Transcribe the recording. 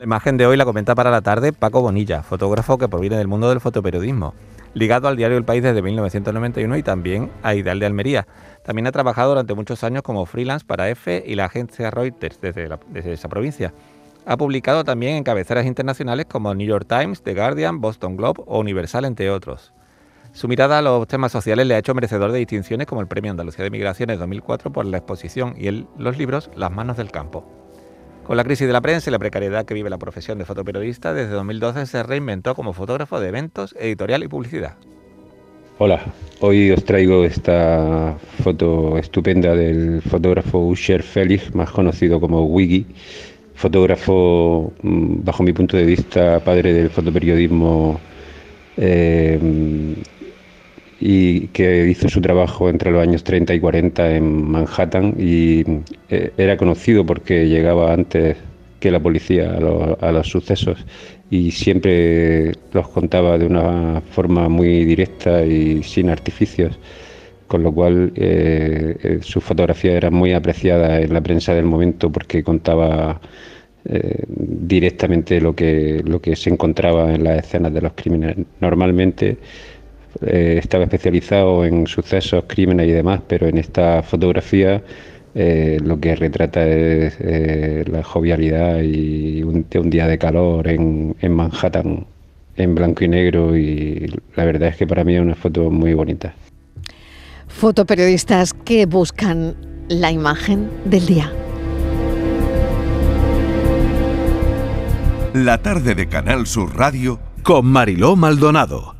La imagen de hoy la comenta para la tarde Paco Bonilla, fotógrafo que proviene del mundo del fotoperiodismo, ligado al diario El País desde 1991 y también a Ideal de Almería. También ha trabajado durante muchos años como freelance para EFE y la agencia Reuters desde, esa provincia. Ha publicado también en cabeceras internacionales como New York Times, The Guardian, Boston Globe o Universal, entre otros. Su mirada a los temas sociales le ha hecho merecedor de distinciones como el Premio Andalucía de Migraciones 2004 por la exposición y el, los libros Las manos del campo. Con la crisis de la prensa y la precariedad que vive la profesión de fotoperiodista, desde 2012 se reinventó como fotógrafo de eventos, editorial y publicidad. Hola, hoy os traigo esta foto estupenda del fotógrafo Usher Félix, más conocido como Wiggy, fotógrafo, mm, bajo mi punto de vista, padre del fotoperiodismo eh, y que hizo su trabajo entre los años 30 y 40 en Manhattan y eh, era conocido porque llegaba antes que la policía a los, sucesos y siempre los contaba de una forma muy directa y sin artificios, con lo cual eh, eh, su fotografía era muy apreciada en la prensa del momento porque contaba directamente lo que, lo que se encontraba en las escenas de los crímenes. Normalmente eh, estaba especializado en sucesos, crímenes y demás, pero en esta fotografía eh, lo que retrata es eh, la jovialidad y un, un día de calor en, en, Manhattan en blanco y negro y la verdad es que para mí es una foto muy bonita. Fotoperiodistas que buscan la imagen del día. La tarde de Canal Sur Radio con Mariló Maldonado